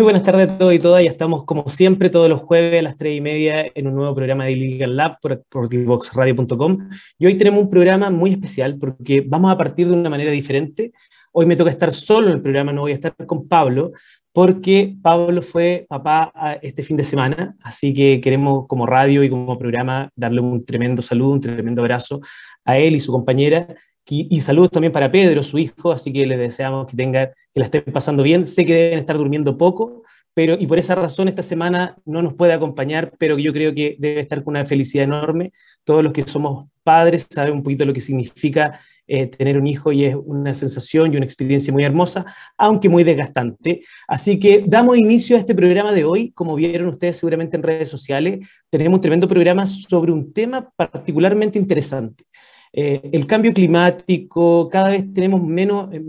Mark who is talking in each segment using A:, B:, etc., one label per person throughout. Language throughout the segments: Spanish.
A: Muy buenas tardes a todos y todas. Ya estamos, como siempre, todos los jueves a las tres y media en un nuevo programa de Legal Lab por, por Y hoy tenemos un programa muy especial porque vamos a partir de una manera diferente. Hoy me toca estar solo en el programa, no voy a estar con Pablo, porque Pablo fue papá este fin de semana, así que queremos como radio y como programa darle un tremendo saludo, un tremendo abrazo a él y su compañera y, saludos también para Pedro, su hijo, así que les deseamos que, tenga, que la estén pasando bien. Sé que deben estar durmiendo poco, pero y por esa razón esta semana no nos puede acompañar, pero yo creo que debe estar con una felicidad enorme. Todos los que somos padres saben un poquito lo que significa eh, tener un hijo y es una sensación y una experiencia muy hermosa, aunque muy desgastante. Así que damos inicio a este programa de hoy. Como vieron ustedes seguramente en redes sociales, tenemos un tremendo programa sobre un tema particularmente interesante. Eh, el cambio climático, cada vez tenemos menos, eh,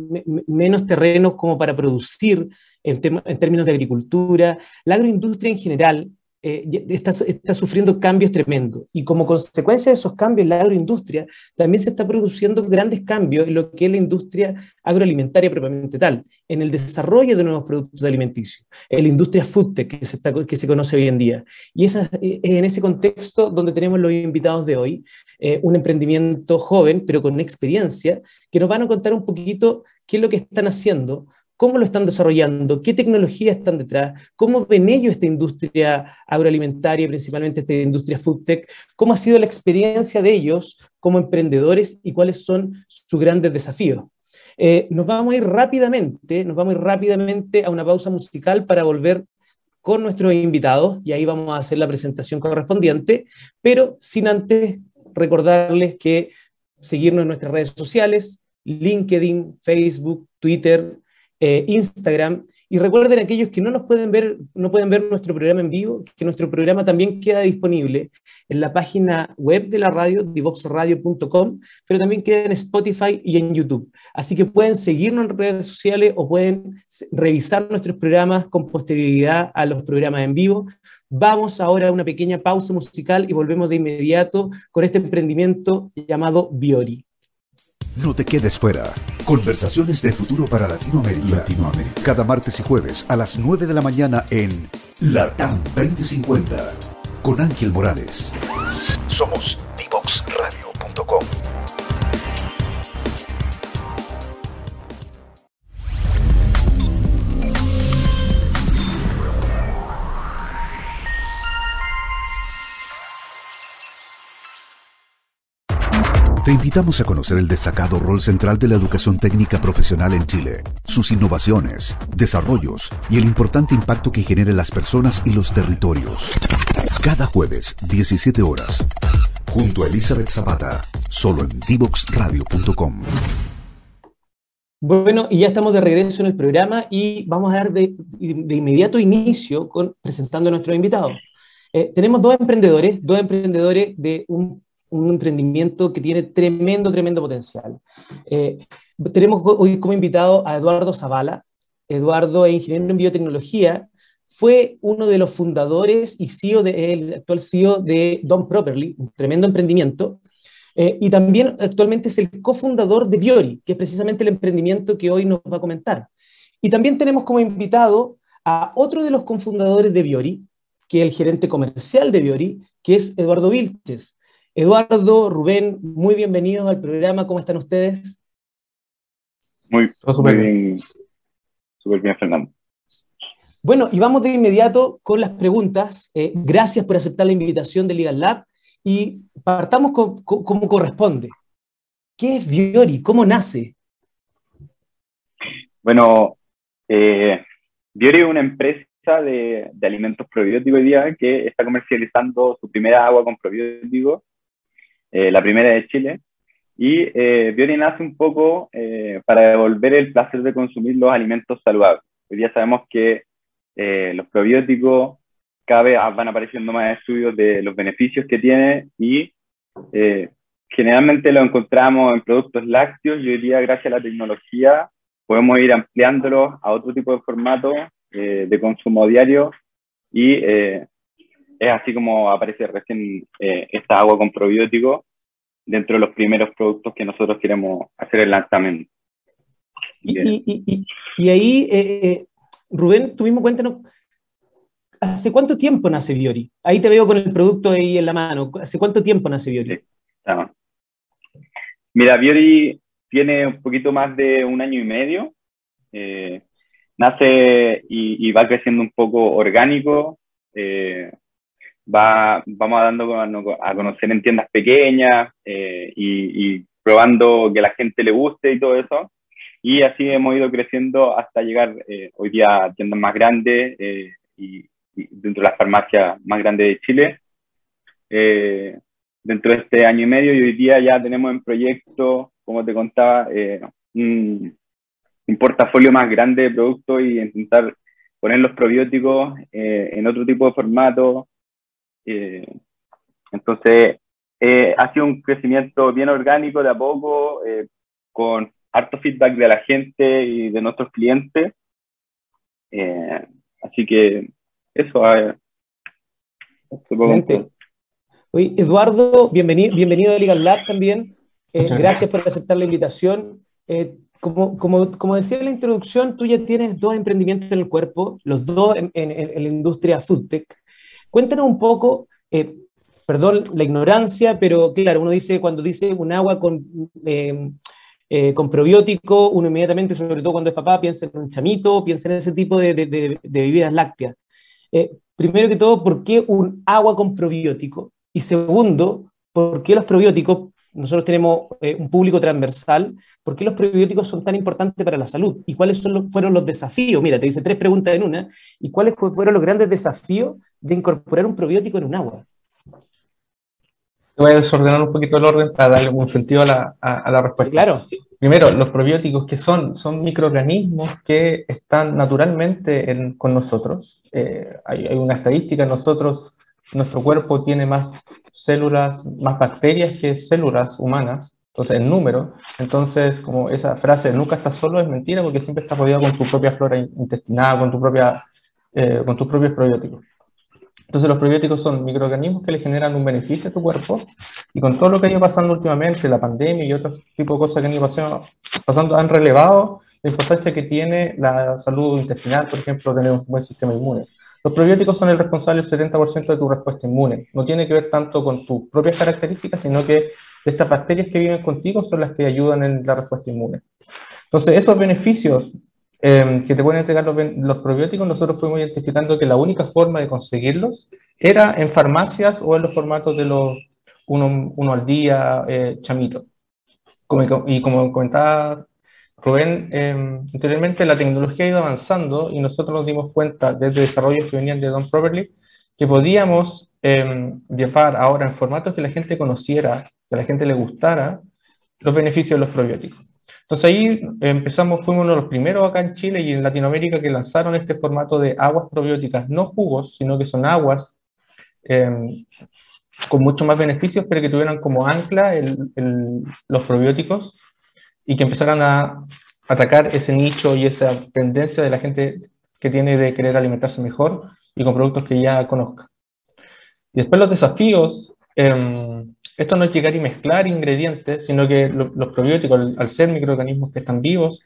A: menos terrenos como para producir en, en, términos de agricultura. La agroindustria en general eh, está, sufriendo cambios tremendos. Y como consecuencia de esos cambios, la agroindustria también se está produciendo grandes cambios en lo que es la industria agroalimentaria propiamente tal, en el desarrollo de nuevos productos alimenticios, en la industria food que se, que se conoce hoy en día. Y es en ese contexto donde tenemos los invitados de hoy, eh, un emprendimiento joven, pero con experiencia, que nos van a contar un poquito qué es lo que están haciendo cómo lo están desarrollando, qué tecnologías están detrás, cómo ven ellos esta industria agroalimentaria, principalmente esta industria food tech, cómo ha sido la experiencia de ellos como emprendedores y cuáles son sus grandes desafíos. Eh, nos vamos a ir rápidamente, nos vamos a ir rápidamente a una pausa musical para volver con nuestros invitados y ahí vamos a hacer la presentación correspondiente, pero sin antes recordarles que seguirnos en nuestras redes sociales, LinkedIn, Facebook, Twitter, eh, Instagram. Y recuerden aquellos que no nos pueden ver, no pueden ver nuestro programa en vivo, que nuestro programa también queda disponible en la página web de la radio, divoxradio.com, pero también queda en Spotify y en YouTube. Así que pueden seguirnos en redes sociales o pueden revisar nuestros programas con posterioridad a los programas en vivo. Vamos ahora a una pequeña pausa musical y volvemos de inmediato con este emprendimiento llamado Biori.
B: No te quedes fuera. Conversaciones de futuro para Latinoamérica. Latinoamérica. Cada martes y jueves a las 9 de la mañana en Latam 2050 con Ángel Morales. Somos divoxradio.com. Te invitamos a conocer el destacado rol central de la educación técnica profesional en Chile, sus innovaciones, desarrollos y el importante impacto que genera en las personas y los territorios. Cada jueves, 17 horas, junto a Elizabeth Zapata, solo en divoxradio.com.
A: Bueno, y ya estamos de regreso en el programa y vamos a dar de, inmediato inicio con, presentando a nuestros invitados. Eh, tenemos dos emprendedores, dos emprendedores de un un emprendimiento que tiene tremendo, tremendo potencial. Eh, tenemos hoy como invitado a Eduardo Zavala. Eduardo es ingeniero en biotecnología, fue uno de los fundadores y CEO de, el actual CEO de Don Properly, un tremendo emprendimiento, eh, y también actualmente es el cofundador de Biori, que es precisamente el emprendimiento que hoy nos va a comentar. Y también tenemos como invitado a otro de los cofundadores de Biori, que es el gerente comercial de Biori, que es Eduardo Vilches. Eduardo, Rubén, muy bienvenidos al programa. ¿Cómo están ustedes?
C: Muy, muy bien, súper bien, Fernando.
A: Bueno, y vamos de inmediato con las preguntas. Eh, gracias por aceptar la invitación de Legal Lab y partamos con, como corresponde. ¿Qué es Biori? ¿Cómo nace?
C: Bueno, eh, Biori es una empresa de, de, alimentos probióticos hoy día que está comercializando su primera agua con probióticos eh, la primera de Chile. Y eh, Biori nace un poco eh, para devolver el placer de consumir los alimentos saludables. Hoy día sabemos que eh, los probióticos cada vez van apareciendo más estudios de los beneficios que tiene y generalmente lo encontramos en productos lácteos y hoy día gracias a la tecnología podemos ir ampliándolos a otro tipo de formato de consumo diario y es así como aparece recién eh, esta agua con probiótico dentro de los primeros productos que nosotros queremos hacer el lanzamiento.
A: Y, y, y, ahí, eh, Rubén, tú mismo cuéntanos, ¿hace cuánto tiempo nace Biori? Ahí te veo con el producto ahí en la mano. ¿Hace cuánto tiempo nace Biori?
C: Mira, Biori tiene un poquito más de un año y medio. Eh, nace y, va creciendo un poco orgánico. Eh, va, vamos dando a conocer en tiendas pequeñas eh, y, probando que la gente le guste y todo eso. Y así hemos ido creciendo hasta llegar hoy día a tiendas más grandes y, dentro de las farmacias más grandes de Chile. dentro de este año y medio y hoy día ya tenemos en proyecto, como te contaba, un, un portafolio más grande de productos y intentar poner los probióticos eh, en otro tipo de formato. Eh, entonces, eh, ha sido un crecimiento bien orgánico de a poco, con harto feedback de la gente y de nuestros clientes. así que eso.
A: Oye, Eduardo, bienvenido, bienvenido a Legal Lab también. gracias, gracias, por aceptar la invitación como, como, como, decía en la introducción, tú ya tienes dos emprendimientos en el cuerpo, los dos en, en, la industria foodtech. Cuéntanos un poco, eh, perdón la ignorancia, pero claro, uno dice, cuando dice un agua con, eh, eh, con probiótico, uno inmediatamente, sobre todo cuando es papá, piensa en un chamito, piensa en ese tipo de, bebidas lácteas. primero que todo, ¿por qué un agua con probiótico? Y segundo, ¿por qué los probióticos nosotros tenemos eh, un público transversal, ¿por qué los probióticos son tan importantes para la salud? ¿Y cuáles son fueron los desafíos? Mira, te dice tres preguntas en una. ¿Y cuáles fueron los grandes desafíos de incorporar un probiótico en un agua?
D: Voy a desordenar un poquito el orden para darle un sentido a la, a, la respuesta.
A: Claro.
D: Primero, los probióticos, que son? Son microorganismos que están naturalmente con nosotros. Eh, hay, hay, una estadística, nosotros nuestro cuerpo tiene más células, más bacterias que células humanas, entonces en número, entonces como esa frase nunca estás solo es mentira porque siempre estás rodeado con tu propia flora intestinal, con, tu propia, eh, con tus propios probióticos. Entonces los probióticos son microorganismos que le generan un beneficio a tu cuerpo y con todo lo que ha ido pasando últimamente, la pandemia y otros tipos de cosas que han ido pasando, pasando han relevado la importancia que tiene la salud intestinal, por ejemplo, tener un buen sistema inmune. Los probióticos son el responsable del 70% de tu respuesta inmune. No tiene que ver tanto con tus propias características, sino que estas bacterias que viven contigo son las que ayudan en la respuesta inmune. Entonces, esos beneficios em, que te pueden entregar los, probióticos, nosotros fuimos identificando que la única forma de conseguirlos era en farmacias o en los formatos de los uno, al día, eh, chamito. y como comentaba Rubén, eh, anteriormente la tecnología ha ido avanzando y nosotros nos dimos cuenta desde desarrollos que venían de Don Properly que podíamos em, llevar ahora en formatos que la gente conociera, que a la gente le gustara, los beneficios de los probióticos. Entonces ahí empezamos, fuimos uno de los primeros acá en Chile y en Latinoamérica que lanzaron este formato de aguas probióticas, no jugos, sino que son aguas em, con mucho más beneficios, pero que tuvieran como ancla los probióticos y que empezaran a atacar ese nicho y esa tendencia de la gente que tiene de querer alimentarse mejor y con productos que ya conozca. Y después los desafíos, em, esto no es llegar y mezclar ingredientes, sino que los probióticos, al, ser microorganismos que están vivos,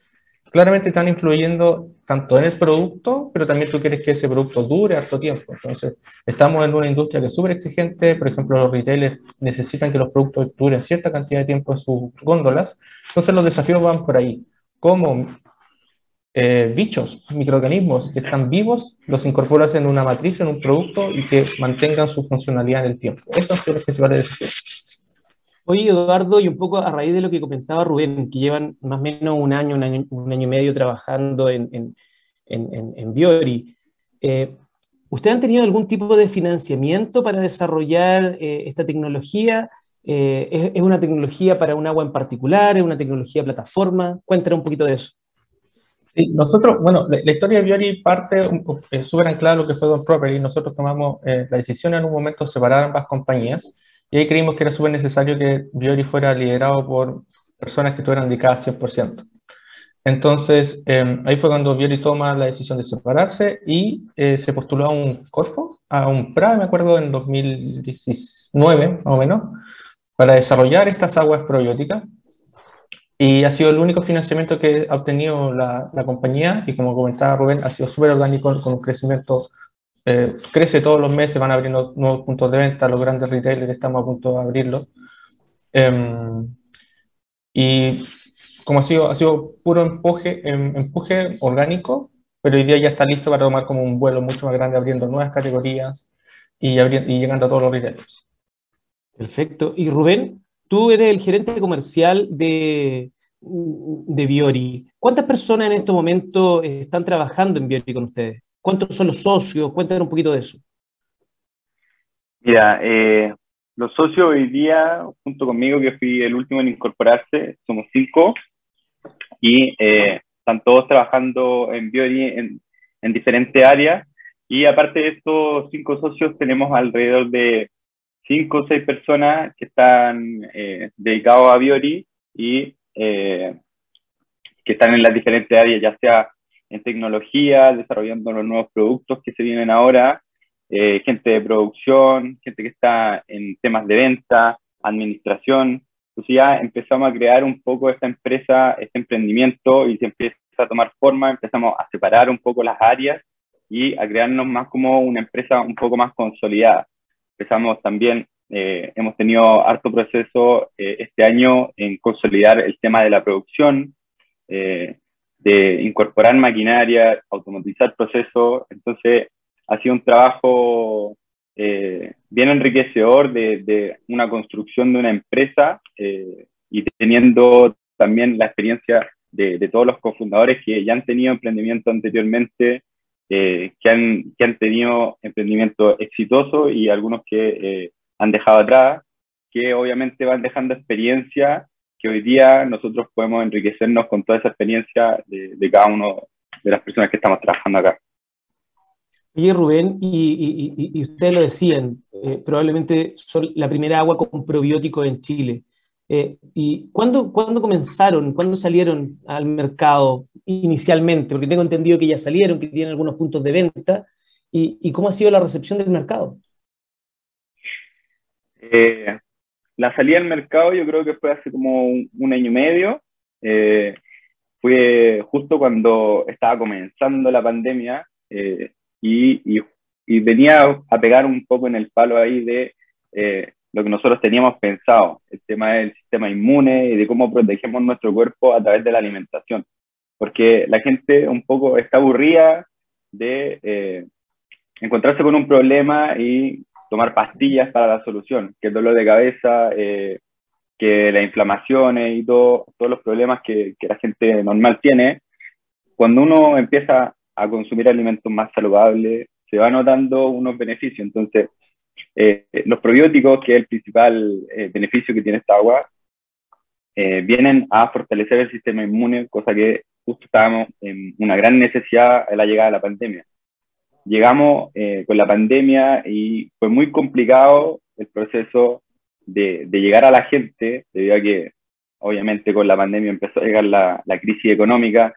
D: claramente están influyendo tanto en el producto, pero también tú quieres que ese producto dure harto tiempo. Entonces, estamos en una industria que es súper exigente, por ejemplo, los retailers necesitan que los productos duren cierta cantidad de tiempo en sus góndolas, entonces los desafíos van por ahí. ¿Cómo eh, bichos, microorganismos que están vivos, los incorporas en una matriz, en un producto y que mantengan su funcionalidad en el tiempo? Estos son los principales desafíos.
A: Oye, Eduardo, y un poco a raíz de lo que comentaba Rubén, que llevan más o menos un año, un año, y medio trabajando en, en, en, en Biori, eh, ¿ustedes han tenido algún tipo de financiamiento para desarrollar eh, esta tecnología? Eh, ¿es, una tecnología para un agua en particular? ¿Es una tecnología plataforma? Cuéntanos un poquito de eso.
D: Sí, nosotros, bueno, la, historia de Biori parte súper anclada a lo que fue Don Property. Nosotros tomamos la decisión en un momento de separar ambas compañías y ahí creímos que era súper necesario que Biori fuera liderado por personas que estuvieran dedicadas 100%. Entonces, em, ahí fue cuando Biori toma la decisión de separarse y eh, se postuló a un Corfo, a un PRA, me acuerdo, en 2019, más o menos, para desarrollar estas aguas probióticas. y ha sido el único financiamiento que ha obtenido la, la compañía y como comentaba Rubén, ha sido súper orgánico con un crecimiento, eh, crece todos los meses, van abriendo nuevos puntos de venta, los grandes retailers estamos a punto de abrirlo. Em, y como ha sido, ha sido puro empuje, em, empuje orgánico, pero hoy día ya está listo para tomar como un vuelo mucho más grande, abriendo nuevas categorías y, y llegando a todos los retailers.
A: Perfecto. Y Rubén, tú eres el gerente comercial de, de Biori. ¿Cuántas personas en estos momentos están trabajando en Biori con ustedes? ¿Cuántos son los socios? Cuéntanos un poquito de eso.
C: Mira, eh, los socios hoy día, junto conmigo, que fui el último en incorporarse, somos cinco y eh, están todos trabajando en Biori en, en diferentes áreas. Y aparte de estos cinco socios, tenemos alrededor de cinco o seis personas que están eh, dedicados a Biori y eh, que están en las diferentes áreas, ya sea en tecnología, desarrollando los nuevos productos que se vienen ahora, eh, gente de producción, gente que está en temas de venta, administración. Entonces ya empezamos a crear un poco esta empresa, este emprendimiento y se empieza a tomar forma, empezamos a separar un poco las áreas y a crearnos más como una empresa un poco más consolidada. Empezamos también, eh, hemos tenido harto proceso eh, este año en consolidar el tema de la producción, eh, de incorporar maquinaria, automatizar procesos. Entonces, ha sido un trabajo bien enriquecedor de, de, una construcción de una empresa y teniendo también la experiencia de, de, todos los cofundadores que ya han tenido emprendimiento anteriormente eh, que, han, que han tenido emprendimientos exitosos y algunos que eh, han dejado atrás, que obviamente van dejando experiencia que hoy día nosotros podemos enriquecernos con toda esa experiencia de, de cada uno de las personas que estamos trabajando acá.
A: Oye, Rubén, y, y, y ustedes lo decían, eh, probablemente son la primera agua con probiótico en Chile. Eh, ¿Y cuándo, cuándo, comenzaron, cuándo salieron al mercado inicialmente? Porque tengo entendido que ya salieron, que tienen algunos puntos de venta. ¿Y, y cómo ha sido la recepción del mercado?
C: Eh, la salida al mercado yo creo que fue hace como un, año y medio. Eh, fue justo cuando estaba comenzando la pandemia eh, y, y, venía a pegar un poco en el palo ahí de eh, lo que nosotros teníamos pensado, el tema del sistema inmune y de cómo protegemos nuestro cuerpo a través de la alimentación. Porque la gente un poco está aburrida de encontrarse con un problema y tomar pastillas para la solución, que el dolor de cabeza, eh, que las inflamaciones y todo, todos los problemas que, que la gente normal tiene. Cuando uno empieza a consumir alimentos más saludables, se va notando unos beneficios. Entonces, eh, los probióticos, que es el principal eh, beneficio que tiene esta agua, eh, vienen a fortalecer el sistema inmune, cosa que justo estábamos en una gran necesidad a la llegada de la pandemia. Llegamos eh, con la pandemia y fue muy complicado el proceso de, de, llegar a la gente, debido a que obviamente con la pandemia empezó a llegar la, la crisis económica,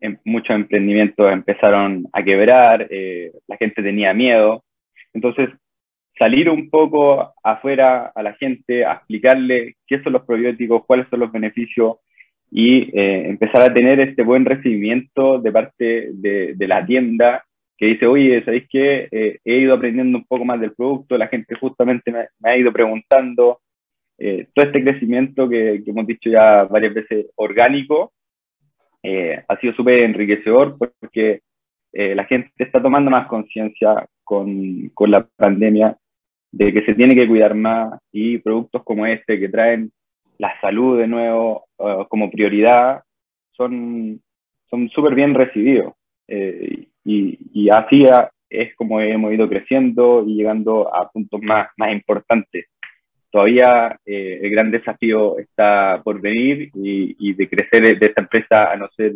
C: en, muchos emprendimientos empezaron a quebrar, eh, la gente tenía miedo. Entonces, salir un poco afuera a la gente, a explicarle qué son los probióticos, cuáles son los beneficios y eh, empezar a tener este buen recibimiento de parte de, de la tienda que dice, oye, ¿sabéis qué? Eh, he ido aprendiendo un poco más del producto, la gente justamente me, ha ido preguntando, eh, todo este crecimiento que, que, hemos dicho ya varias veces orgánico, eh, ha sido súper enriquecedor porque eh, la gente está tomando más conciencia con, con la pandemia de que se tiene que cuidar más y productos como este que traen la salud de nuevo como prioridad son súper bien recibidos y, y, así es como hemos ido creciendo y llegando a puntos más, más importantes. Todavía eh, el gran desafío está por venir y, y, de crecer de esta empresa a no ser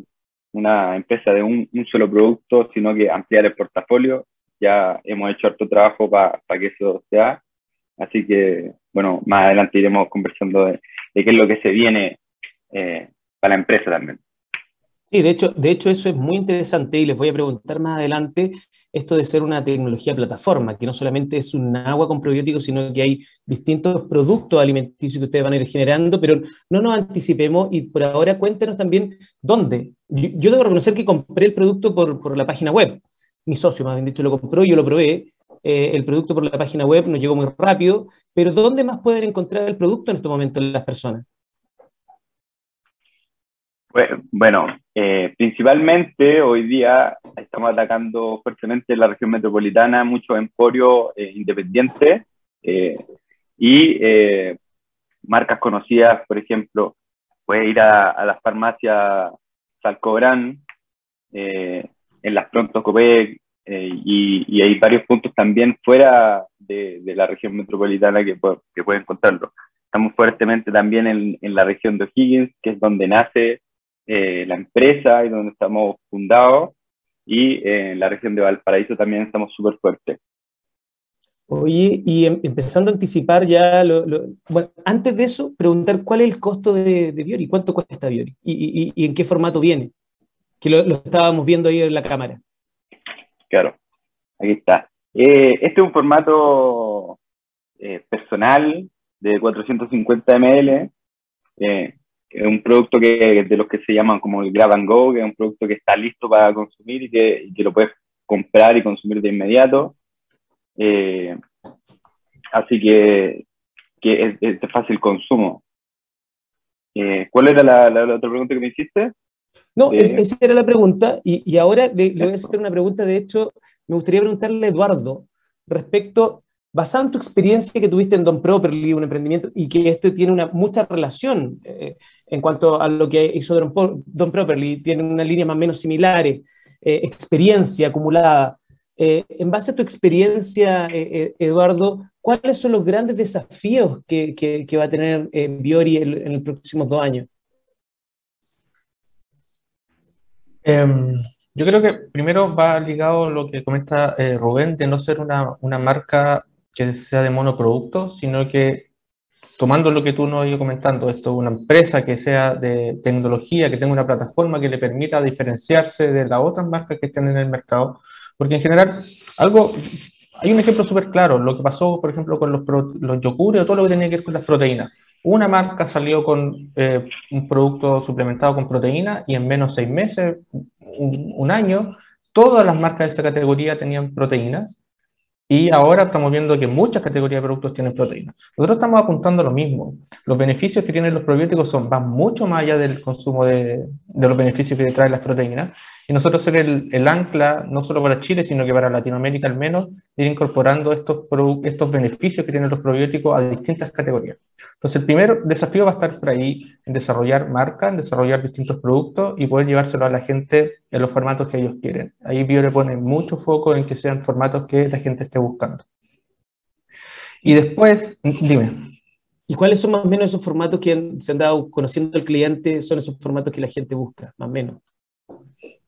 C: una empresa de un, un solo producto, sino que ampliar el portafolio ya hemos hecho harto trabajo para pa que eso sea. Así que, bueno, más adelante iremos conversando de, de qué es lo que se viene eh, para la empresa también.
A: Sí, de hecho, de hecho eso es muy interesante y les voy a preguntar más adelante esto de ser una tecnología plataforma, que no solamente es un agua con probióticos, sino que hay distintos productos alimenticios que ustedes van a ir generando, pero no nos anticipemos y por ahora cuéntenos también dónde. Yo, debo reconocer que compré el producto por, por, la página web. Mi socio, más bien dicho, lo compró, yo lo probé. Eh, el producto por la página web nos llegó muy rápido, pero ¿dónde más pueden encontrar el producto en este momento las personas?
C: Bueno, eh, principalmente hoy día estamos atacando fuertemente la región metropolitana, muchos emporios eh, independientes eh, y marcas conocidas, por ejemplo, puede ir a, las farmacias Salcobrán, en las Pronto Copec, y, hay varios puntos también fuera de, la región metropolitana que, que pueden encontrarlo. Estamos fuertemente también en, en la región de O'Higgins, que es donde nace eh, la empresa y donde estamos fundados, y eh, en la región de Valparaíso también estamos súper fuertes.
A: Oye, y em, empezando a anticipar ya, bueno, antes de eso, preguntar cuál es el costo de, de Biori, cuánto cuesta Biori y, y, en qué formato viene, que lo, estábamos viendo ahí en la cámara.
C: Claro, aquí está. Eh, este es un formato personal de 450 ml, es un producto que de los que se llaman como el grab and go, que es un producto que está listo para consumir y que, lo puedes comprar y consumir de inmediato. Eh, así que, que es, de fácil consumo. Eh, ¿Cuál era la, otra pregunta que me hiciste?
A: No, esa era la pregunta y, y ahora le, le, voy a hacer una pregunta. De hecho, me gustaría preguntarle a Eduardo respecto basado en tu experiencia que tuviste en Don Properly, un emprendimiento, y que esto tiene una, mucha relación eh, en cuanto a lo que hizo Don, Properly, tiene una línea más o menos similares, eh, experiencia acumulada. Eh, en base a tu experiencia, Eduardo, ¿cuáles son los grandes desafíos que, va a tener Biori en, los próximos dos años?
D: Em, yo creo que primero va ligado lo que comenta Rubén, de no ser una, una marca que sea de monoproducto, sino que tomando lo que tú nos ido comentando, esto es una empresa que sea de tecnología, que tenga una plataforma que le permita diferenciarse de las otras marcas que estén en el mercado, porque en general, algo, hay un ejemplo súper claro, lo que pasó, por ejemplo, con los, los yogures o todo lo que tenía que ver con las proteínas. Una marca salió con eh, un producto suplementado con proteína y en menos seis meses, un, un año, todas las marcas de esa categoría tenían proteínas y ahora estamos viendo que muchas categorías de productos tienen proteínas. Nosotros estamos apuntando a lo mismo. Los beneficios que tienen los probióticos son, van mucho más allá del consumo de, de los beneficios que traen las proteínas. Y nosotros ser el, ancla, no solo para Chile, sino que para Latinoamérica al menos, ir incorporando estos, estos beneficios que tienen los probióticos a distintas categorías. Entonces, el primer desafío va a estar por ahí, en desarrollar marca, en desarrollar distintos productos y poder llevárselo a la gente en los formatos que ellos quieren. Ahí Bio le pone mucho foco en que sean formatos que la gente esté buscando. Y después, dime.
A: ¿Y cuáles son más o menos esos formatos que se han dado conociendo al cliente? Son esos formatos que la gente busca, más o menos.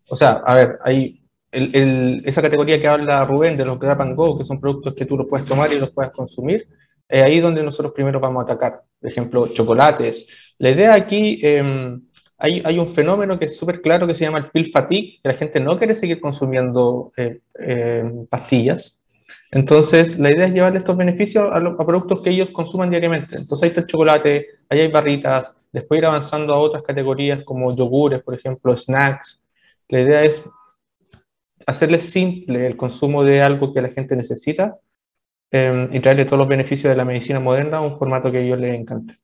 D: O sea, a ver, hay esa categoría que habla Rubén de los Grab and Go, que son productos que tú los puedes tomar y los puedes consumir, es ahí donde nosotros primero vamos a atacar. Por ejemplo, chocolates. La idea aquí, em, hay, hay, un fenómeno que es súper claro que se llama el pill fatigue, que la gente no quiere seguir consumiendo eh, em, pastillas. Entonces, la idea es llevarle estos beneficios a, a, productos que ellos consuman diariamente. Entonces, ahí está el chocolate, ahí hay barritas, después ir avanzando a otras categorías como yogures, por ejemplo, snacks. La idea es hacerle simple el consumo de algo que la gente necesita Em, y traerle todos los beneficios de la medicina moderna a un formato que a ellos les encante.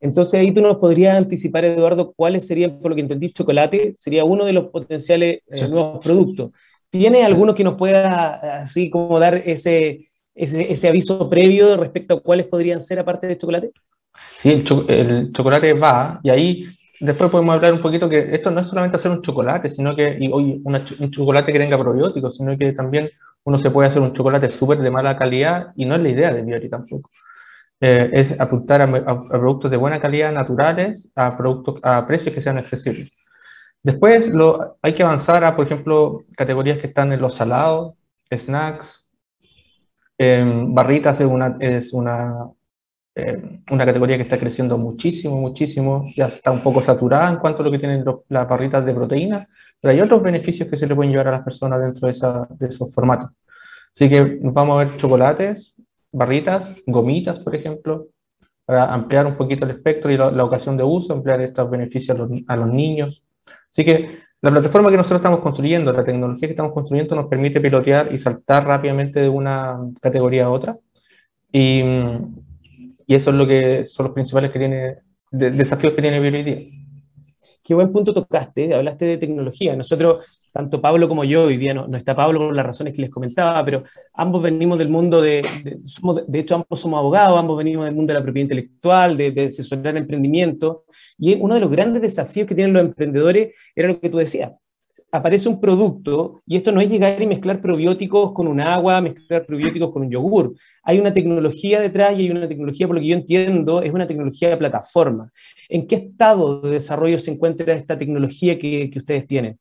A: Entonces ahí tú nos podrías anticipar, Eduardo, cuáles serían, por lo que entendí, chocolate sería uno de los potenciales eh, nuevos productos. ¿Tiene alguno que nos pueda así como dar ese, ese, ese, aviso previo respecto a cuáles podrían ser aparte de chocolate?
D: Sí, el, el, chocolate va, y ahí después podemos hablar un poquito que esto no es solamente hacer un chocolate, sino que, y, hoy un chocolate que tenga probióticos, sino que también uno se puede hacer un chocolate súper de mala calidad y no es la idea de Biori tampoco. Eh, es apuntar a, productos de buena calidad, naturales, a, productos, a precios que sean accesibles. Después lo, hay que avanzar a, por ejemplo, categorías que están en los salados, snacks, barritas es una, es una eh, una categoría que está creciendo muchísimo, muchísimo, ya está un poco saturada en cuanto a lo que tienen las barritas de proteína, pero hay otros beneficios que se le pueden llevar a las personas dentro de, esa, de esos formatos. Así que vamos a ver chocolates, barritas, gomitas, por ejemplo, para ampliar un poquito el espectro y la, ocasión de uso, ampliar estos beneficios a los, niños. Así que la plataforma que nosotros estamos construyendo, la tecnología que estamos construyendo nos permite pilotear y saltar rápidamente de una categoría a otra. Y, y eso es lo que son los principales que tiene, desafíos que tiene BioID.
A: Qué buen punto tocaste, hablaste de tecnología. Nosotros, tanto Pablo como yo, hoy día no, está Pablo por las razones que les comentaba, pero ambos venimos del mundo de, de, de hecho ambos somos abogados, ambos venimos del mundo de la propiedad intelectual, de, de asesorar emprendimiento, y uno de los grandes desafíos que tienen los emprendedores era lo que tú decías, aparece un producto, y esto no es llegar y mezclar probióticos con un agua, mezclar probióticos con un yogur. Hay una tecnología detrás y hay una tecnología, por lo que yo entiendo, es una tecnología de plataforma. ¿En qué estado de desarrollo se encuentra esta tecnología que, ustedes tienen?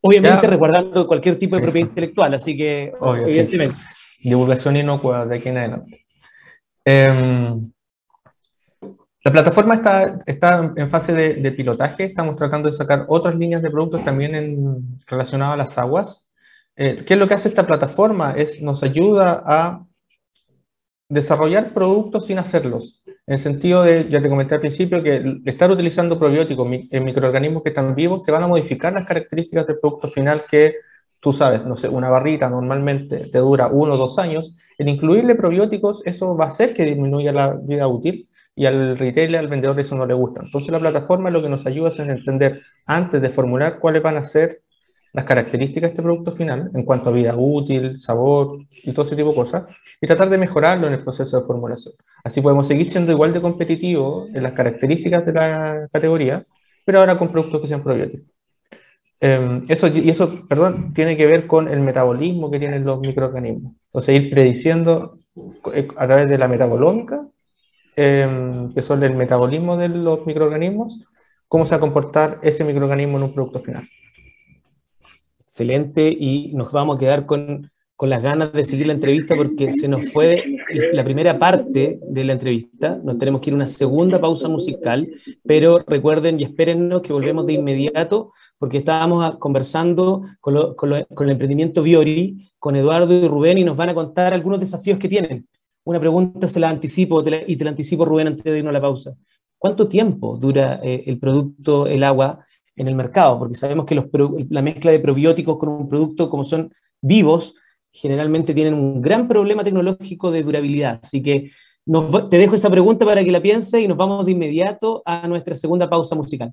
A: Obviamente resguardando cualquier tipo de propiedad intelectual, así que evidentemente.
D: Divulgación inocua de aquí en adelante. Em, la plataforma está, está en fase de, pilotaje, estamos tratando de sacar otras líneas de productos también en, relacionadas a las aguas. Eh, ¿Qué es lo que hace esta plataforma? Es, nos ayuda a desarrollar productos sin hacerlos. En el sentido de, ya te comenté al principio, que estar utilizando probióticos en microorganismos que están vivos te van a modificar las características del producto final que tú sabes, no sé, una barrita normalmente te dura uno o dos años. El incluirle probióticos, eso va a hacer que disminuya la vida útil y al retailer, al vendedor eso no le gusta. Entonces la plataforma lo que nos ayuda es entender antes de formular cuáles van a ser las características de este producto final en cuanto a vida útil, sabor y todo ese tipo de cosas y tratar de mejorarlo en el proceso de formulación. Así podemos seguir siendo igual de competitivos en las características de la categoría, pero ahora con productos que sean probióticos. Em, eso, y eso, perdón, tiene que ver con el metabolismo que tienen los microorganismos. O sea, ir prediciendo eh, a través de la metabolómica Em, que son el metabolismo de los microorganismos, cómo se va a comportar ese microorganismo en un producto final.
A: Excelente, y nos vamos a quedar con, con las ganas de seguir la entrevista porque se nos fue la primera parte de la entrevista, nos tenemos que ir a una segunda pausa musical, pero recuerden y espérennos que volvemos de inmediato porque estábamos conversando con, con, el emprendimiento Viori, con Eduardo y Rubén, y nos van a contar algunos desafíos que tienen una pregunta se la anticipo y te la anticipo, Rubén, antes de irnos a la pausa. ¿Cuánto tiempo dura eh, el producto, el agua, en el mercado? Porque sabemos que la mezcla de probióticos con un producto como son vivos, generalmente tienen un gran problema tecnológico de durabilidad. Así que te dejo esa pregunta para que la pienses y nos vamos de inmediato a nuestra segunda pausa musical.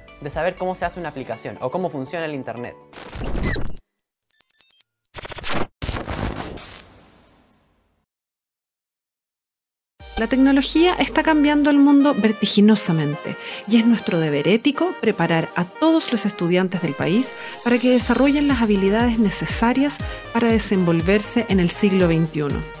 E: de saber cómo se hace una aplicación o cómo funciona el Internet.
F: La tecnología está cambiando el mundo vertiginosamente y es nuestro deber ético preparar a todos los estudiantes del país para que desarrollen las habilidades necesarias para desenvolverse en el siglo XXI.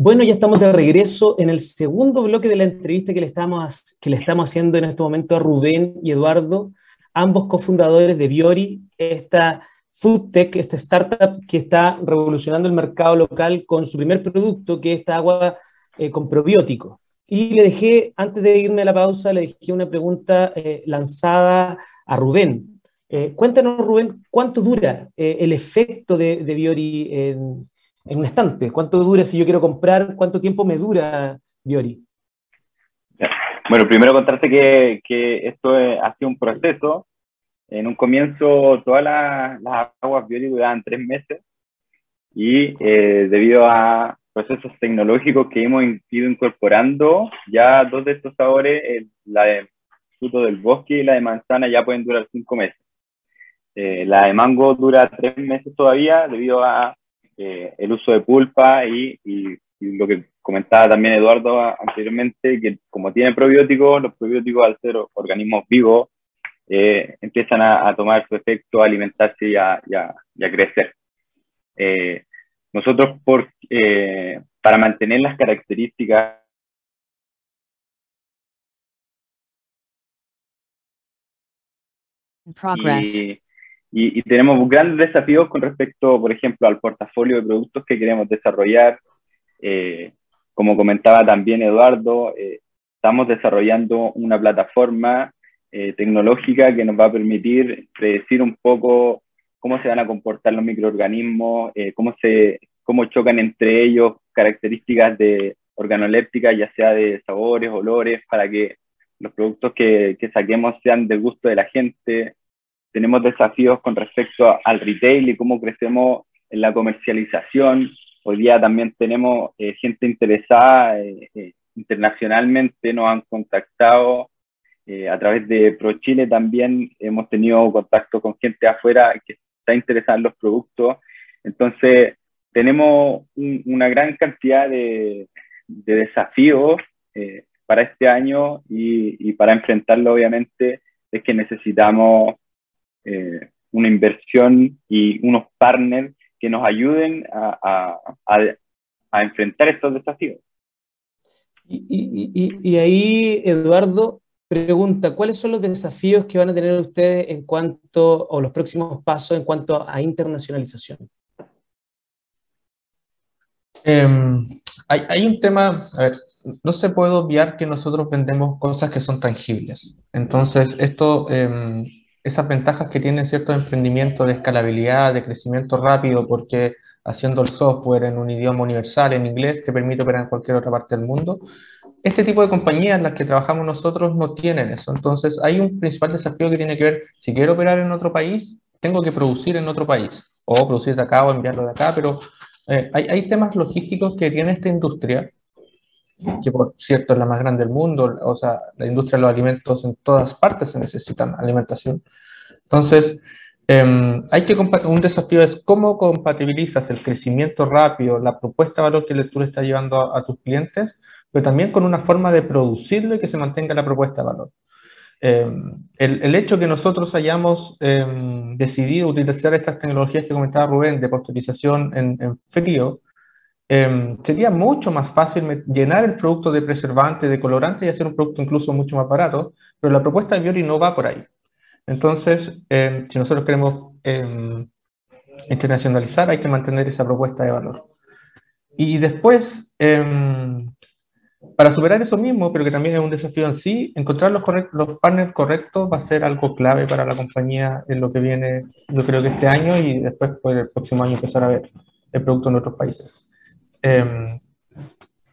A: Bueno, ya estamos de regreso en el segundo bloque de la entrevista que le estamos, que le estamos haciendo en este momento a Rubén y Eduardo, ambos cofundadores de Biori, esta food tech, esta startup que está revolucionando el mercado local con su primer producto, que es agua eh, con probióticos. Y le dejé, antes de irme a la pausa, le dejé una pregunta eh, lanzada a Rubén. Eh, cuéntanos, Rubén, ¿cuánto dura el efecto de, de Biori en, en un estante? ¿Cuánto dura si yo quiero comprar? ¿Cuánto tiempo me dura Biori?
C: Bueno, primero contarte que, que esto ha sido un proceso. En un comienzo todas las, aguas Biori duraban tres meses y eh, debido a procesos tecnológicos que hemos ido incorporando, ya dos de estos sabores, la de fruto del bosque y la de manzana, ya pueden durar cinco meses. Eh, la de mango dura tres meses todavía debido a eh, el uso de pulpa y, lo que comentaba también Eduardo anteriormente, que como tiene probióticos, los probióticos al ser organismos vivos eh, empiezan a, tomar su efecto, a alimentarse y a, crecer. Eh, nosotros, por, para mantener las características y, y, tenemos grandes desafíos con respecto, por ejemplo, al portafolio de productos que queremos desarrollar. Eh, como comentaba también Eduardo, eh, estamos desarrollando una plataforma eh, tecnológica que nos va a permitir predecir un poco cómo se van a comportar los microorganismos, cómo, se, cómo chocan entre ellos características de organolépticas, ya sea de sabores, olores, para que los productos que, que saquemos sean del gusto de la gente, tenemos desafíos con respecto al retail y cómo crecemos en la comercialización. Hoy día también tenemos eh, gente interesada eh, eh, internacionalmente, nos han contactado a través de ProChile también hemos tenido contacto con gente afuera que está interesada en los productos. Entonces, tenemos una gran cantidad de, desafíos para este año y, y, para enfrentarlo, obviamente, es que necesitamos eh, una inversión y unos partners que nos ayuden a, a, enfrentar estos desafíos.
A: Y, y, y, ahí, Eduardo, pregunta, ¿cuáles son los desafíos que van a tener ustedes en cuanto, o los próximos pasos en cuanto a internacionalización?
D: Em, hay, hay, un tema, a ver, no se puede obviar que nosotros vendemos cosas que son tangibles. Entonces, esto em, esas ventajas que tienen ciertos emprendimientos de escalabilidad, de crecimiento rápido, porque haciendo el software en un idioma universal, en inglés, te permite operar en cualquier otra parte del mundo. Este tipo de compañías en las que trabajamos nosotros no tienen eso. Entonces, hay un principal desafío que tiene que ver, si quiero operar en otro país, tengo que producir en otro país, o producir de acá o enviarlo de acá, pero eh, hay, hay temas logísticos que tiene esta industria que por cierto es la más grande del mundo, o sea, la industria de los alimentos en todas partes se necesitan alimentación. Entonces, em, hay que un desafío es cómo compatibilizas el crecimiento rápido, la propuesta de valor que tú le estás llevando a, tus clientes, pero también con una forma de producirlo y que se mantenga la propuesta de valor. Em, el, hecho que nosotros hayamos em, decidido utilizar estas tecnologías que comentaba Rubén de pasteurización en, en frío, Em, sería mucho más fácil llenar el producto de preservante, de colorante y hacer un producto incluso mucho más barato, pero la propuesta de Biori no va por ahí. Entonces, em, si nosotros queremos em, internacionalizar, hay que mantener esa propuesta de valor. y después, para superar eso mismo, pero que también es un desafío en sí, encontrar los, los partners correctos va a ser algo clave para la compañía en lo que viene, yo creo que este año y después pues, el próximo año empezar a ver el producto en otros países. Em,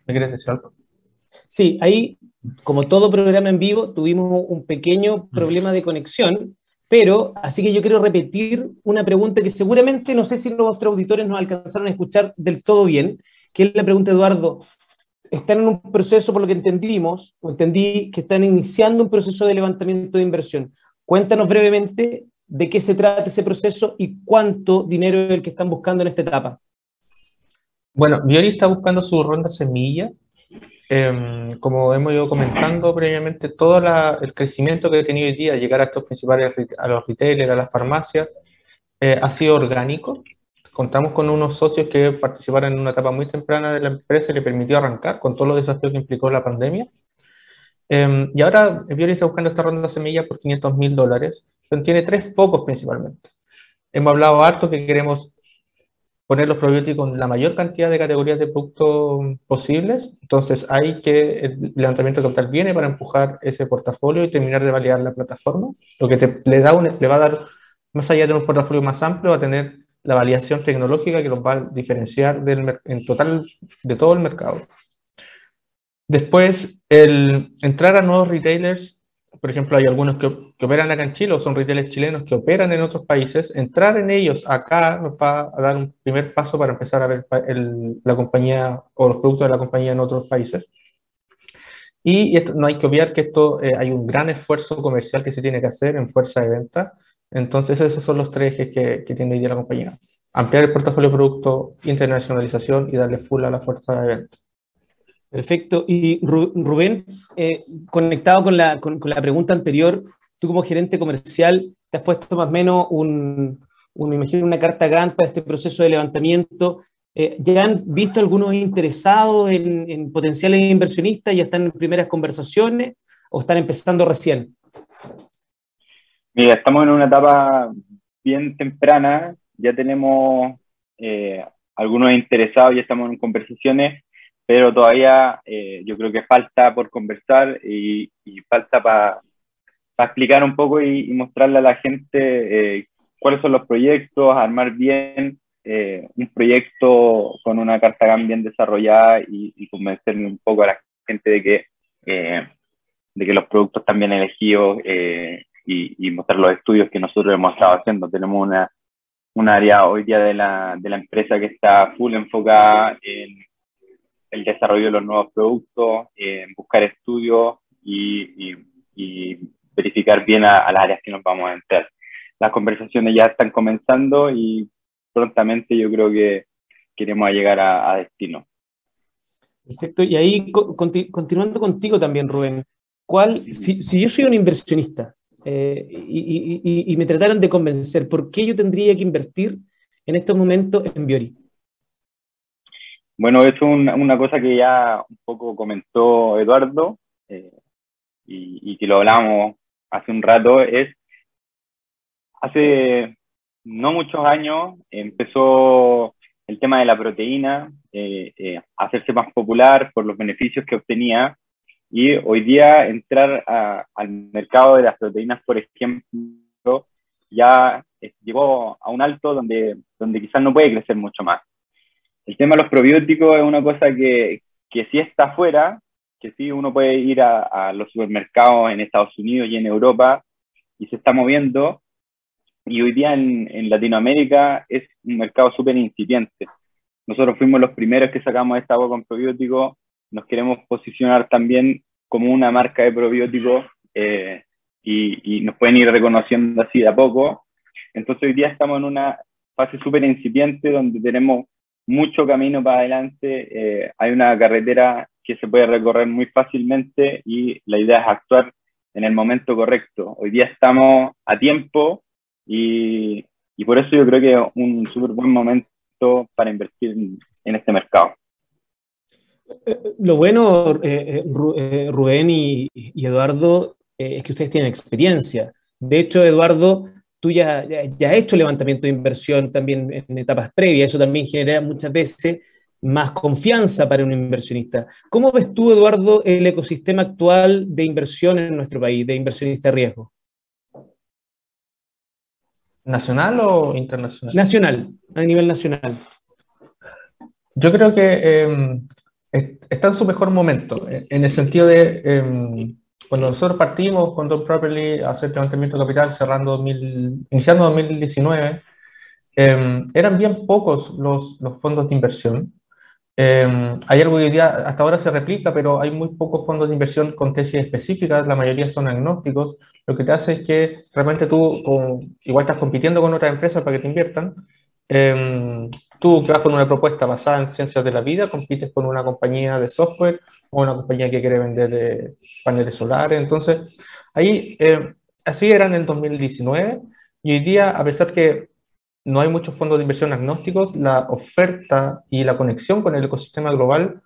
D: ¿Me quieres decir algo?
A: Sí, ahí, como todo programa en vivo, tuvimos un pequeño problema de conexión, pero así que yo quiero repetir una pregunta que seguramente no sé si nuestros auditores nos alcanzaron a escuchar del todo bien, que es la pregunta, Eduardo, están en un proceso, por lo que entendimos, o entendí que están iniciando un proceso de levantamiento de inversión. Cuéntanos brevemente de qué se trata ese proceso y cuánto dinero es el que están buscando en esta etapa.
D: Bueno, Biori está buscando su ronda semilla. Em, como hemos ido comentando previamente, todo el crecimiento que ha tenido hoy día, llegar a estos principales, a los retailers, a las farmacias, eh, ha sido orgánico contamos con unos socios que participaron en una etapa muy temprana de la empresa y le permitió arrancar con todos los desafíos que implicó la pandemia. Em, y ahora Biori está buscando esta ronda de semillas por 500 mil dólares. Tiene tres focos principalmente. Hemos hablado harto que queremos poner los probióticos en la mayor cantidad de categorías de productos posibles. Entonces hay que, el levantamiento de capital viene para empujar ese portafolio y terminar de validar la plataforma. Lo que le, da le va a dar, más allá de un portafolio más amplio, va a tener la validación tecnológica que nos va a diferenciar del, en total de todo el mercado. Después, el entrar a nuevos retailers, por ejemplo, hay algunos que, que, operan acá en Chile o son retailers chilenos que operan en otros países, entrar en ellos acá va a dar un primer paso para empezar a ver la compañía o los productos de la compañía en otros países. Y no hay que obviar que esto eh, hay un gran esfuerzo comercial que se tiene que hacer en fuerza de venta entonces, esos son los tres ejes que, que tiene hoy día la compañía. Ampliar el portafolio de producto, internacionalización y darle full a la fuerza de venta.
A: Perfecto. Y Rubén, eh, conectado con la, con, la, pregunta anterior, tú como gerente comercial te has puesto más o menos un, imagino una carta grande para este proceso de levantamiento. Eh, ¿Ya han visto algunos interesados en, en potenciales inversionistas? ¿Ya están en primeras conversaciones o están empezando recién?
C: Mira, estamos en una etapa bien temprana, ya tenemos eh, algunos interesados, ya estamos en conversaciones, pero todavía eh, yo creo que falta por conversar y, falta para explicar un poco y, mostrarle a la gente eh, cuáles son los proyectos, armar bien un proyecto con una carta bien desarrollada y, y un poco a la gente de que, de que los productos están bien elegidos y, mostrar los estudios que nosotros hemos estado haciendo. Tenemos una, un área hoy día de la, de la empresa que está full enfocada en el desarrollo de los nuevos productos, en buscar estudios y, y, verificar bien a, las áreas que nos vamos a entrar. Las conversaciones ya están comenzando y prontamente yo creo que queremos llegar a, destino.
A: Perfecto. Y ahí, continuando contigo también, Rubén, ¿cuál, si, si yo soy un inversionista, eh, y, me trataron de convencer por qué yo tendría que invertir en estos momentos en Biori.
C: Bueno, es una, cosa que ya un poco comentó Eduardo eh, y, que lo hablamos hace un rato, es hace no muchos años empezó el tema de la proteína eh, a hacerse más popular por los beneficios que obtenía y hoy día entrar al mercado de las proteínas, por ejemplo, ya llegó a un alto donde, donde quizás no puede crecer mucho más. El tema de los probióticos es una cosa que, que sí está afuera, que sí uno puede ir a, a, los supermercados en Estados Unidos y en Europa y se está moviendo. Y hoy día en, en Latinoamérica es un mercado súper incipiente. Nosotros fuimos los primeros que sacamos esta agua con probióticos nos queremos posicionar también como una marca de probióticos eh, y, nos pueden ir reconociendo así de a poco. Entonces hoy día estamos en una fase súper incipiente donde tenemos mucho camino para adelante, eh, hay una carretera que se puede recorrer muy fácilmente y la idea es actuar en el momento correcto. Hoy día estamos a tiempo y, y por eso yo creo que es un súper buen momento para invertir en este mercado.
A: Lo bueno, eh, eh, eh, Rubén y, Eduardo, es que ustedes tienen experiencia. De hecho, Eduardo, tú ya, ya, has hecho levantamiento de inversión también en etapas previas. Eso también genera muchas veces más confianza para un inversionista. ¿Cómo ves tú, Eduardo, el ecosistema actual de inversión en nuestro país, de inversionista riesgo?
D: ¿Nacional o internacional?
A: Nacional, a nivel nacional.
D: Yo creo que em, está en su mejor momento, en el sentido de em, cuando nosotros partimos con Don Properly a hacer levantamiento de capital, cerrando iniciando 2019, em, eran bien pocos los, los fondos de inversión. hay algo que hoy día hasta ahora se replica, pero hay muy pocos fondos de inversión con tesis específicas, la mayoría son agnósticos, lo que te hace es que realmente tú igual estás compitiendo con otras empresas para que te inviertan. Eh, tú que vas con una propuesta basada en ciencias de la vida, compites con una compañía de software o una compañía que quiere vender de paneles solares. Entonces, ahí, eh, así era en el 2019 y hoy día, a pesar que no hay muchos fondos de inversión agnósticos, la oferta y la conexión con el ecosistema global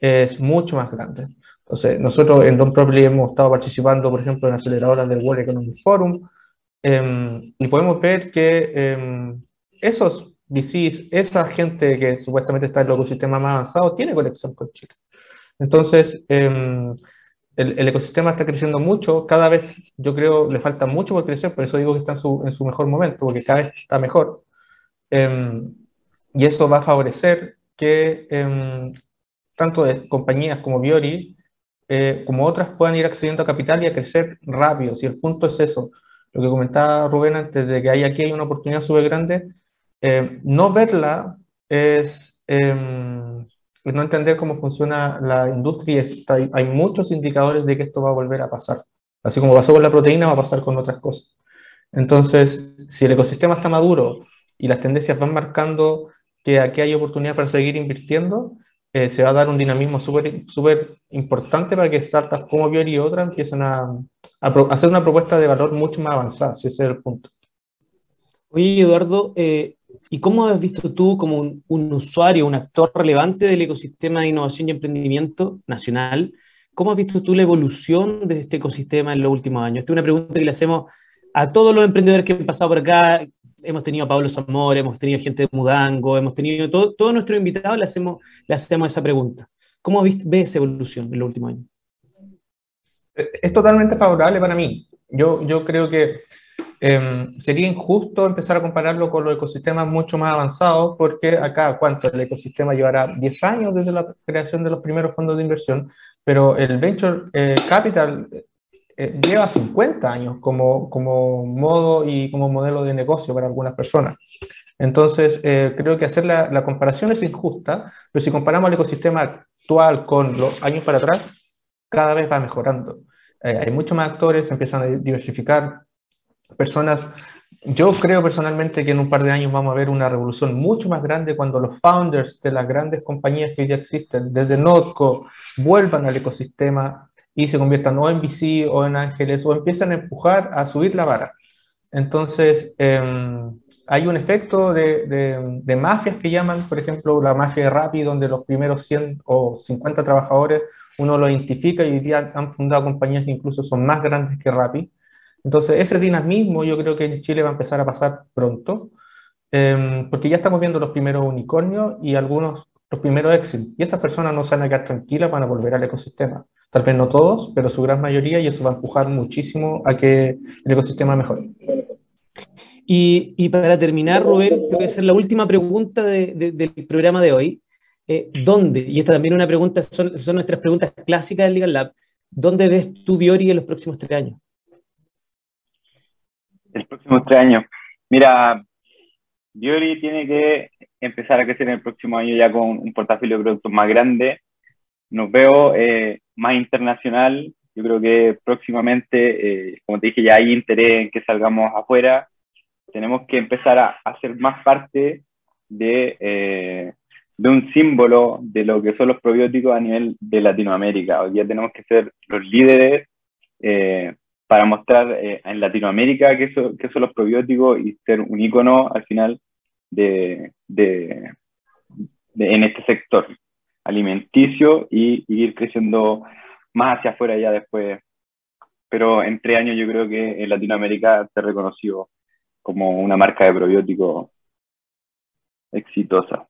D: es mucho más grande. Entonces, nosotros en Don Property hemos estado participando, por ejemplo, en aceleradoras del World Economic Forum, em, y podemos ver que em, esos VCs, esa gente que supuestamente está en el ecosistema más avanzado, tiene conexión con Chile. Entonces, em, el, ecosistema está creciendo mucho, cada vez yo creo le falta mucho por crecer, por eso digo que está en su, en su mejor momento, porque cada vez está mejor. y eso va a favorecer que tanto de compañías como Biori eh, como otras puedan ir accediendo a capital y a crecer rápido. Si el punto es eso, lo que comentaba Rubén antes de que hay aquí hay una oportunidad súper grande, eh, no verla es, em, no entender cómo funciona la industria. hay, hay muchos indicadores de que esto va a volver a pasar. Así como pasó con la proteína, va a pasar con otras cosas. Entonces, si el ecosistema está maduro y las tendencias van marcando que aquí hay oportunidad para seguir invirtiendo, eh, se va a dar un dinamismo súper importante para que startups como Biori y otras empiecen a, hacer una propuesta de valor mucho más avanzada, si ese es el punto.
A: Oye, Eduardo, eh, ¿y cómo has visto tú como un, usuario, un actor relevante del ecosistema de innovación y emprendimiento nacional? ¿Cómo has visto tú la evolución de este ecosistema en los últimos años? Esta es una pregunta que le hacemos a todos los emprendedores que han pasado por acá, hemos tenido a Pablo Zamora, hemos tenido gente de Mudango, hemos tenido todo, todos nuestros invitados, le hacemos, le hacemos esa pregunta. ¿Cómo ves esa evolución en los últimos años?
D: Es totalmente favorable para mí. Yo, yo creo que em, sería injusto empezar a compararlo con los ecosistemas mucho más avanzados, porque acá, ¿cuánto? El ecosistema llevará 10 años desde la creación de los primeros fondos de inversión, pero el Venture eh, Capital eh, lleva 50 años como, como modo y como modelo de negocio para algunas personas. Entonces, eh, creo que hacer la, la, comparación es injusta, pero si comparamos el ecosistema actual con los años para atrás, cada vez va mejorando. Eh, hay muchos más actores, empiezan a diversificar personas. Yo creo personalmente que en un par de años vamos a ver una revolución mucho más grande cuando los founders de las grandes compañías que ya existen, desde Notco, vuelvan al ecosistema y se conviertan o en VC o en ángeles o empiezan a empujar a subir la vara. Entonces, em, hay un efecto de, de, mafias que llaman, por ejemplo, la mafia de Rappi, donde los primeros 100 o 50 trabajadores uno lo identifica y hoy día han fundado compañías que incluso son más grandes que Rappi. Entonces, ese dinamismo yo creo que en Chile va a empezar a pasar pronto, em, porque ya estamos viendo los primeros unicornios y algunos, los primeros éxitos. Y esas personas no se van a quedar tranquilas, van a volver al ecosistema. Tal vez no todos, pero su gran mayoría, y eso va a empujar muchísimo a que el ecosistema mejore.
A: Y, para terminar, Rubén, te voy a hacer la última pregunta de, del programa de hoy. Eh, ¿Dónde? Y esta también es una pregunta, son, son nuestras preguntas clásicas del Legal Lab. ¿Dónde ves tu Biori en los próximos tres años?
C: El próximo tres años. Mira, Biori tiene que empezar a crecer en el próximo año ya con un portafolio de productos más grande. Nos veo eh, más internacional. Yo creo que próximamente, eh, como te dije, ya hay interés en que salgamos afuera. Tenemos que empezar a, hacer más parte de, eh, de un símbolo de lo que son los probióticos a nivel de Latinoamérica. Hoy día tenemos que ser los líderes eh, para mostrar en Latinoamérica qué, son los probióticos y ser un ícono al final de, en este sector alimenticio y, ir creciendo más hacia afuera ya después. Pero en tres años yo creo que en Latinoamérica se reconoció como una marca de probiótico exitosa.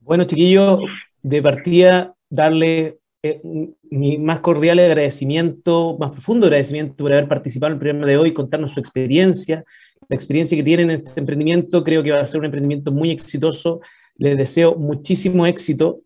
A: Bueno, chiquillos, de partida, darle eh, mi más cordial agradecimiento, más profundo agradecimiento por haber participado en el programa de hoy, contarnos su experiencia, la experiencia que tienen en este emprendimiento. Creo que va a ser un emprendimiento muy exitoso. Les deseo muchísimo éxito.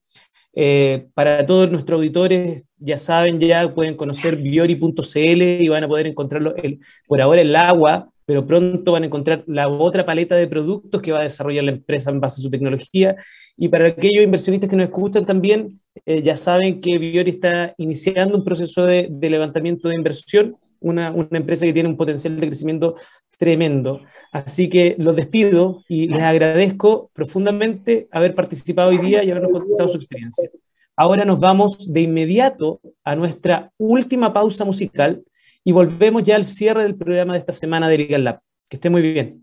A: Eh, para todos nuestros auditores, ya saben, ya pueden conocer biori.cl y van a poder encontrarlo el, por ahora el agua, pero pronto van a encontrar la otra paleta de productos que va a desarrollar la empresa en base a su tecnología. Y para aquellos inversionistas que nos escuchan también, eh, ya saben que Biori está iniciando un proceso de, levantamiento de inversión, una, una, empresa que tiene un potencial de crecimiento tremendo. Así que los despido y les agradezco profundamente haber participado hoy día y habernos contado su experiencia. Ahora nos vamos de inmediato a nuestra última pausa musical y volvemos ya al cierre del programa de esta semana de Legal Lab. Que esté muy bien.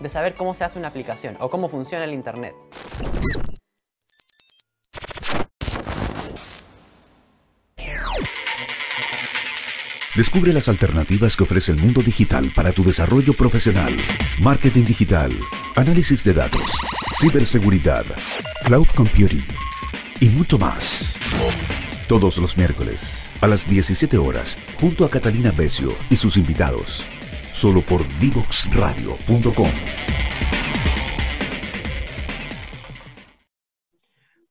E: de saber cómo se hace una aplicación o cómo funciona el Internet.
B: Descubre las alternativas que ofrece el mundo digital para tu desarrollo profesional. Marketing digital, análisis de datos, ciberseguridad, cloud computing y mucho más. Todos los miércoles a las 17 horas, junto a Catalina Becio y sus invitados solo por divoxradio.com.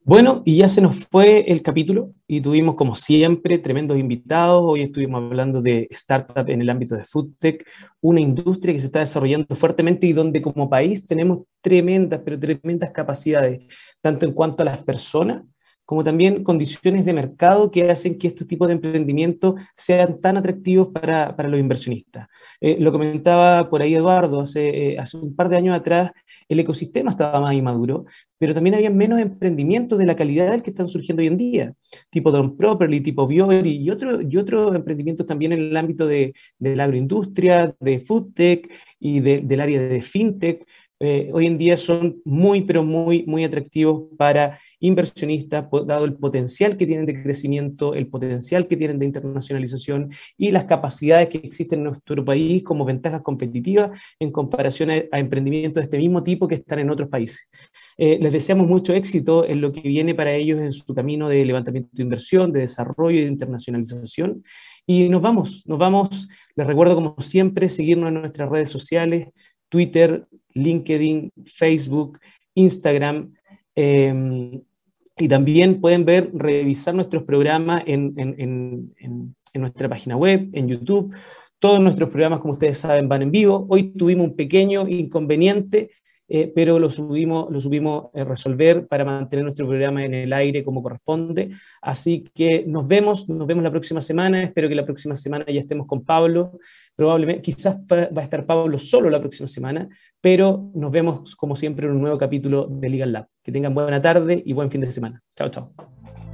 A: Bueno, y ya se nos fue el capítulo y tuvimos como siempre tremendos invitados. Hoy estuvimos hablando de startup en el ámbito de foodtech, una industria que se está desarrollando fuertemente y donde como país tenemos tremendas, pero tremendas capacidades, tanto en cuanto a las personas como también condiciones de mercado que hacen que estos tipos de emprendimientos sean tan atractivos para, para los inversionistas. Eh, lo comentaba por ahí Eduardo, hace, eh, hace un par de años atrás el ecosistema estaba más inmaduro, pero también había menos emprendimientos de la calidad del que están surgiendo hoy en día, tipo Don Properly, tipo Biori y, otro, y otros emprendimientos también en el ámbito de, de la agroindustria, de foodtech y de, del área de fintech. Eh, hoy en día son muy, pero muy, muy atractivos para inversionistas, dado el potencial que tienen de crecimiento, el potencial que tienen de internacionalización y las capacidades que existen en nuestro país como ventajas competitivas en comparación a, emprendimientos de este mismo tipo que están en otros países. Eh, les deseamos mucho éxito en lo que viene para ellos en su camino de levantamiento de inversión, de desarrollo y de internacionalización. Y nos vamos, nos vamos. Les recuerdo, como siempre, seguirnos en nuestras redes sociales, Twitter, LinkedIn, Facebook, Instagram. Em, y también pueden ver, revisar nuestros programas en, en, nuestra página web, en YouTube. Todos nuestros programas, como ustedes saben, van en vivo. Hoy tuvimos un pequeño inconveniente eh, pero lo subimos, lo subimos a resolver para mantener nuestro programa en el aire como corresponde. Así que nos vemos, nos vemos la próxima semana. Espero que la próxima semana ya estemos con Pablo. Probablemente, quizás va a estar Pablo solo la próxima semana, pero nos vemos como siempre en un nuevo capítulo de Legal Lab. Que tengan buena tarde y buen fin de semana. Chao, chao.